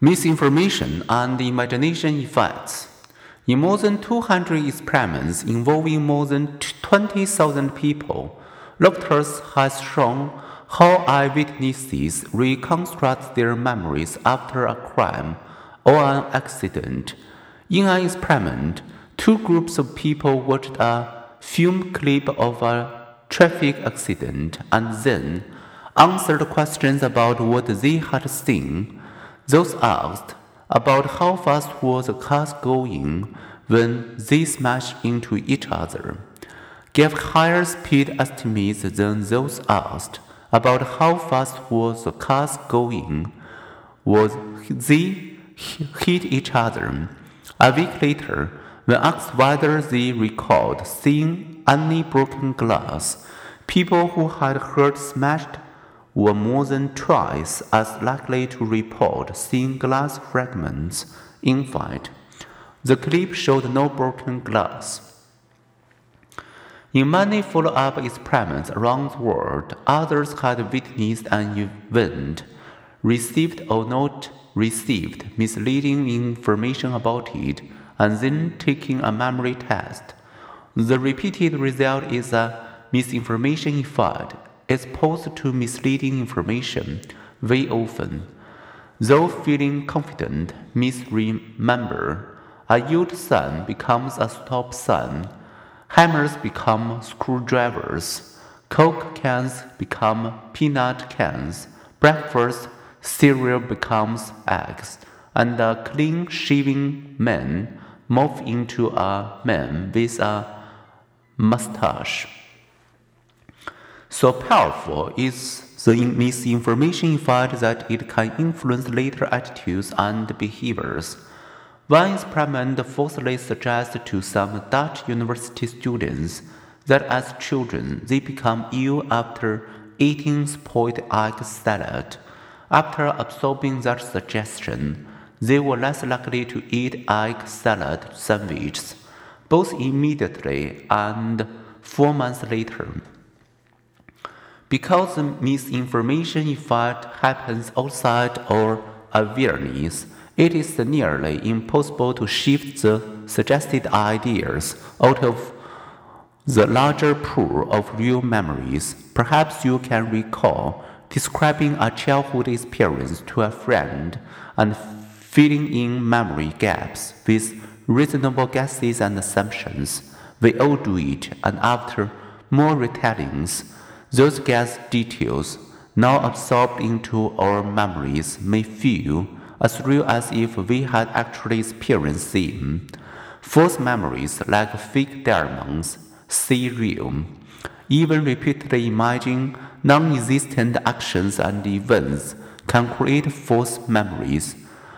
Misinformation and imagination effects. In more than 200 experiments involving more than 20,000 people, Loftus has shown how eyewitnesses reconstruct their memories after a crime or an accident. In an experiment, two groups of people watched a film clip of a traffic accident and then answered questions about what they had seen. Those asked about how fast were the cars going when they smashed into each other gave higher speed estimates than those asked about how fast were the cars going was they hit each other. A week later, when asked whether they recalled seeing any broken glass, people who had heard smashed were more than twice as likely to report seeing glass fragments in flight. The clip showed no broken glass. In many follow up experiments around the world, others had witnessed an event, received or not received misleading information about it, and then taking a memory test. The repeated result is a misinformation effect exposed to misleading information very often. Though feeling confident, misremember. A yield sign becomes a stop sign. Hammers become screwdrivers. Coke cans become peanut cans. Breakfast cereal becomes eggs. And a clean shaven man morphs into a man with a mustache. So powerful is the misinformation effect that it can influence later attitudes and behaviors. One experiment falsely suggests to some Dutch university students that as children they become ill after eating spoiled egg salad. After absorbing that suggestion, they were less likely to eat egg salad sandwiches, both immediately and four months later. Because misinformation effect happens outside our awareness, it is nearly impossible to shift the suggested ideas out of the larger pool of real memories. Perhaps you can recall describing a childhood experience to a friend and filling in memory gaps with reasonable guesses and assumptions. We all do it, and after more retellings, those gas details, now absorbed into our memories, may feel as real as if we had actually experienced them. False memories, like fake diamonds, see real. Even repeatedly imagining non existent actions and events can create false memories.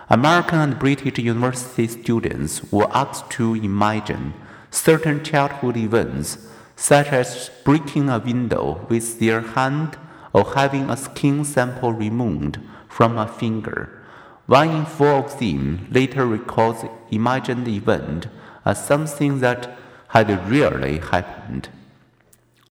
American and British university students were asked to imagine certain childhood events such as breaking a window with their hand or having a skin sample removed from a finger. One in four of them later recalls the imagined event as something that had really happened.